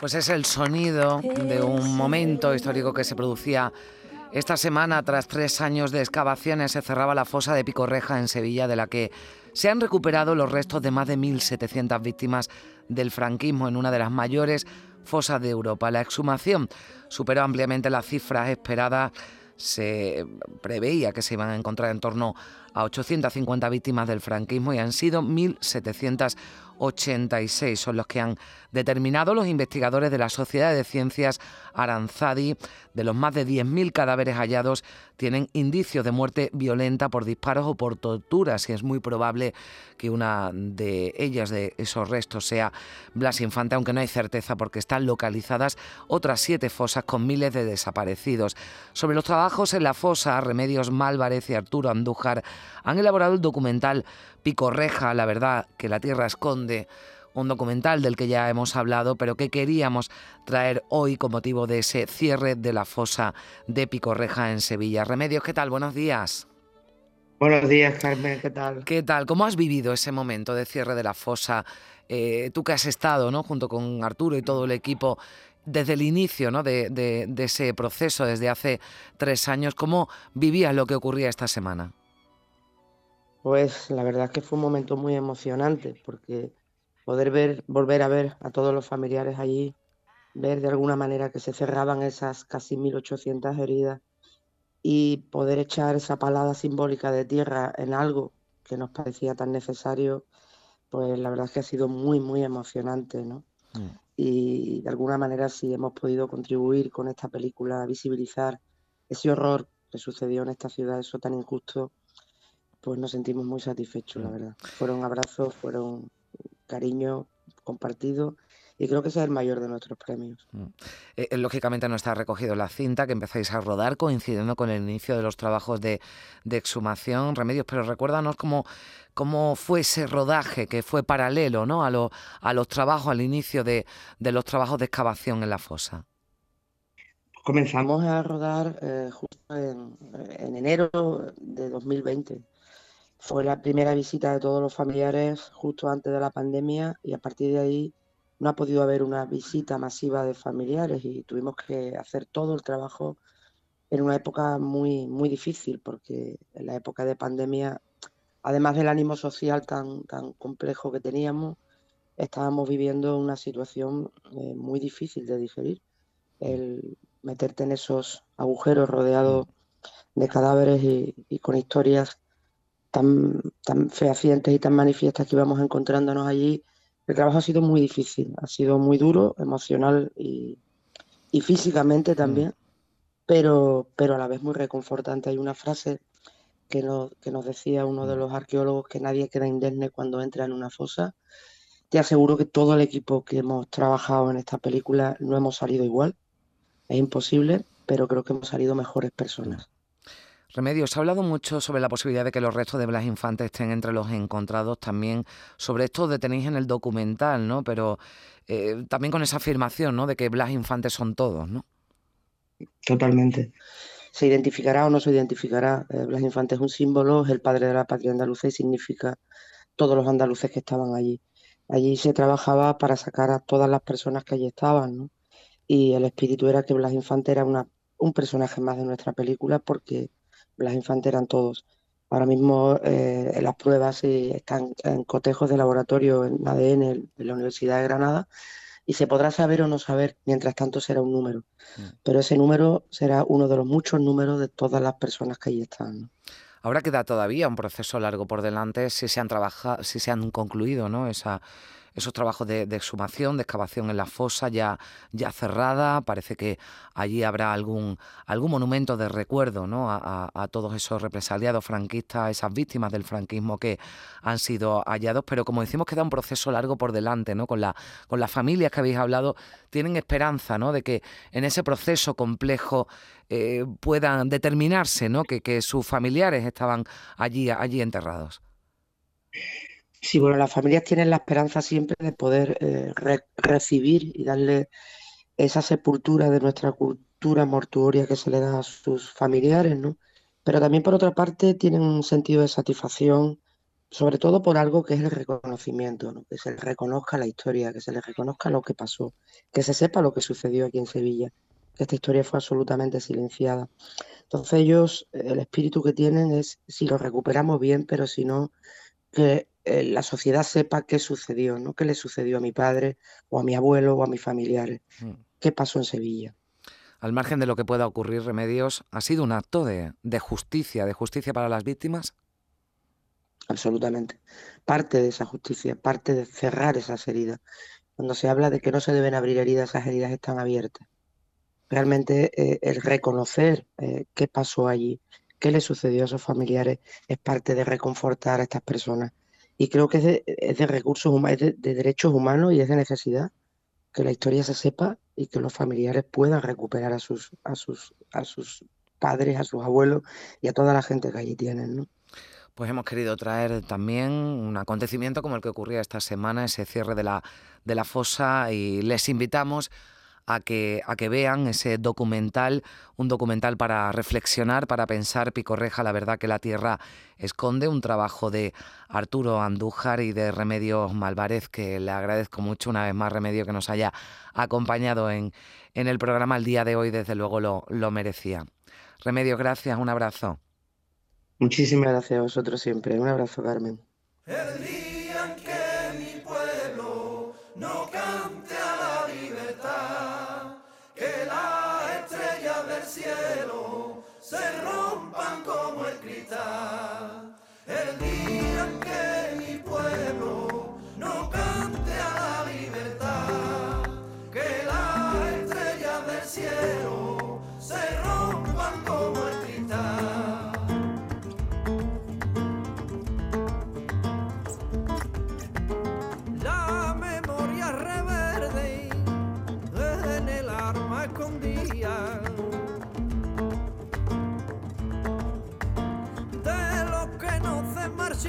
Pues es el sonido de un momento histórico que se producía esta semana. Tras tres años de excavaciones se cerraba la fosa de Picorreja en Sevilla, de la que se han recuperado los restos de más de 1.700 víctimas del franquismo en una de las mayores fosas de Europa. La exhumación superó ampliamente las cifras esperadas. Se preveía que se iban a encontrar en torno a 850 víctimas del franquismo y han sido 1.700 86 son los que han determinado los investigadores de la Sociedad de Ciencias Aranzadi. De los más de 10.000 cadáveres hallados, tienen indicios de muerte violenta por disparos o por torturas y es muy probable que una de ellas, de esos restos, sea Blas Infante, aunque no hay certeza porque están localizadas otras siete fosas con miles de desaparecidos. Sobre los trabajos en la fosa, Remedios Málvarez y Arturo Andújar han elaborado el documental Picorreja, la verdad que la tierra esconde, un documental del que ya hemos hablado, pero que queríamos traer hoy con motivo de ese cierre de la fosa de Picorreja en Sevilla. Remedios, ¿qué tal? Buenos días. Buenos días, Carmen, ¿qué tal? ¿Qué tal? ¿Cómo has vivido ese momento de cierre de la fosa? Eh, tú que has estado, ¿no? Junto con Arturo y todo el equipo desde el inicio ¿no? de, de ese proceso, desde hace tres años, ¿cómo vivías lo que ocurría esta semana? Pues la verdad es que fue un momento muy emocionante porque poder ver, volver a ver a todos los familiares allí, ver de alguna manera que se cerraban esas casi 1.800 heridas y poder echar esa palada simbólica de tierra en algo que nos parecía tan necesario, pues la verdad es que ha sido muy, muy emocionante, ¿no? Mm. Y de alguna manera sí hemos podido contribuir con esta película a visibilizar ese horror que sucedió en esta ciudad, eso tan injusto pues nos sentimos muy satisfechos, la mm. verdad. Fueron abrazos, fueron cariño compartido y creo que ese es el mayor de nuestros premios. Mm. Eh, eh, lógicamente no está recogido la cinta que empezáis a rodar coincidiendo con el inicio de los trabajos de, exhumación, remedios, pero recuérdanos cómo, cómo fue ese rodaje que fue paralelo ¿no? a, a los trabajos, al inicio de, los trabajos de excavación en la fosa. Comenzamos a rodar eh, justo en, en enero de 2020 fue la primera visita de todos los familiares justo antes de la pandemia y a partir de ahí no ha podido haber una visita masiva de familiares y tuvimos que hacer todo el trabajo en una época muy, muy difícil porque en la época de pandemia, además del ánimo social tan, tan complejo que teníamos, estábamos viviendo una situación eh, muy difícil de digerir. Meterte en esos agujeros rodeados de cadáveres y con historias tan, tan fehacientes y tan manifiestas que íbamos encontrándonos allí, el trabajo ha sido muy difícil, ha sido muy duro, emocional y, físicamente mm. también, pero, pero a la vez muy reconfortante. Hay una frase que nos, que nos decía uno de mm. los arqueólogos que nadie queda indemne cuando entra en una fosa. Te aseguro que todo el equipo que hemos trabajado en esta película no hemos salido igual. Es imposible, pero creo que hemos salido mejores personas. Remedios, se ha hablado mucho sobre la posibilidad de que los restos de Blas Infante estén entre los encontrados, también sobre esto detenéis en el documental, ¿no? Pero eh, también con esa afirmación, ¿no? De que Blas Infante son todos, ¿no? Totalmente. Se identificará o no se identificará. Eh, Blas Infante es un símbolo, es el padre de la patria andaluza y significa todos los andaluces que estaban allí. Allí se trabajaba para sacar a todas las personas que allí estaban, ¿no? Y el espíritu era que Blas Infante era una, un personaje más de nuestra película porque las infantes eran todos. Ahora mismo eh, las pruebas están en cotejos de laboratorio en ADN de la Universidad de Granada y se podrá saber o no saber, mientras tanto será un número. Mm. Pero ese número será uno de los muchos números de todas las personas que allí están. Ahora queda todavía un proceso largo por delante si se han trabajado, si se han concluido ¿no? Esa, esos trabajos de, exhumación, de excavación en la fosa ya, ya cerrada. Parece que allí habrá algún, algún monumento de recuerdo ¿no? a, a, todos esos represaliados franquistas, esas víctimas del franquismo que han sido hallados. Pero como decimos, queda un proceso largo por delante, ¿no? Con, la, con las familias que habéis hablado, tienen esperanza ¿no? de que en ese proceso complejo eh, puedan determinarse ¿no? que, que sus familiares estaban allí, allí enterrados. Sí, bueno, las familias tienen la esperanza siempre de poder eh, recibir y darle esa sepultura de nuestra cultura mortuoria que se le da a sus familiares, ¿no? Pero también por otra parte tienen un sentido de satisfacción, sobre todo por algo que es el reconocimiento, ¿no? que se les reconozca la historia, que se les reconozca lo que pasó, que se sepa lo que sucedió aquí en Sevilla, que esta historia fue absolutamente silenciada. Entonces ellos, el espíritu que tienen es, si lo recuperamos bien, pero si no, que eh, la sociedad sepa qué sucedió, ¿no? ¿Qué le sucedió a mi padre o a mi abuelo o a mis familiares? Mm. ¿Qué pasó en Sevilla? Al margen de lo que pueda ocurrir, Remedios, ¿ha sido un acto de, justicia, de justicia para las víctimas? Absolutamente. Parte de esa justicia, parte de cerrar esas heridas. Cuando se habla de que no se deben abrir heridas, esas heridas están abiertas. Realmente eh, el reconocer eh, qué pasó allí, qué le sucedió a esos familiares, es parte de reconfortar a estas personas y creo que es de, recursos humanos, es de, derechos humanos y es de necesidad que la historia se sepa y que los familiares puedan recuperar a sus, a sus, a sus padres, a sus abuelos y a toda la gente que allí tienen, ¿no? Pues hemos querido traer también un acontecimiento como el que ocurría esta semana, ese cierre de la, de la fosa, y les invitamos a que, a que vean ese documental, un documental para reflexionar, para pensar, Picorreja, la verdad que la tierra esconde, un trabajo de Arturo Andújar y de Remedios Malvarez, que le agradezco mucho una vez más, Remedio, que nos haya acompañado en, en el programa el día de hoy, desde luego lo, lo merecía. Remedio, gracias, un abrazo. Muchísimas gracias a vosotros siempre. Un abrazo, Carmen. se rompan como el cristal. De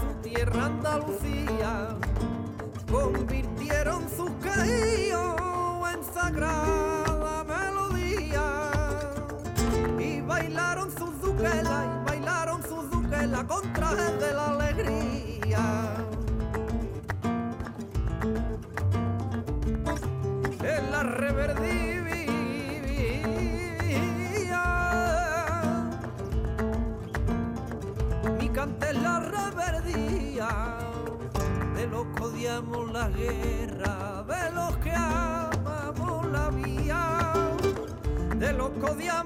su tierra Andalucía, convirtieron sus caídos en sagrada melodía y bailaron sus duquelas y bailaron sus duquelas con trajes de la alegría. La reverdía de los que odiamos la guerra, de los que amamos la vía, de los que odiamos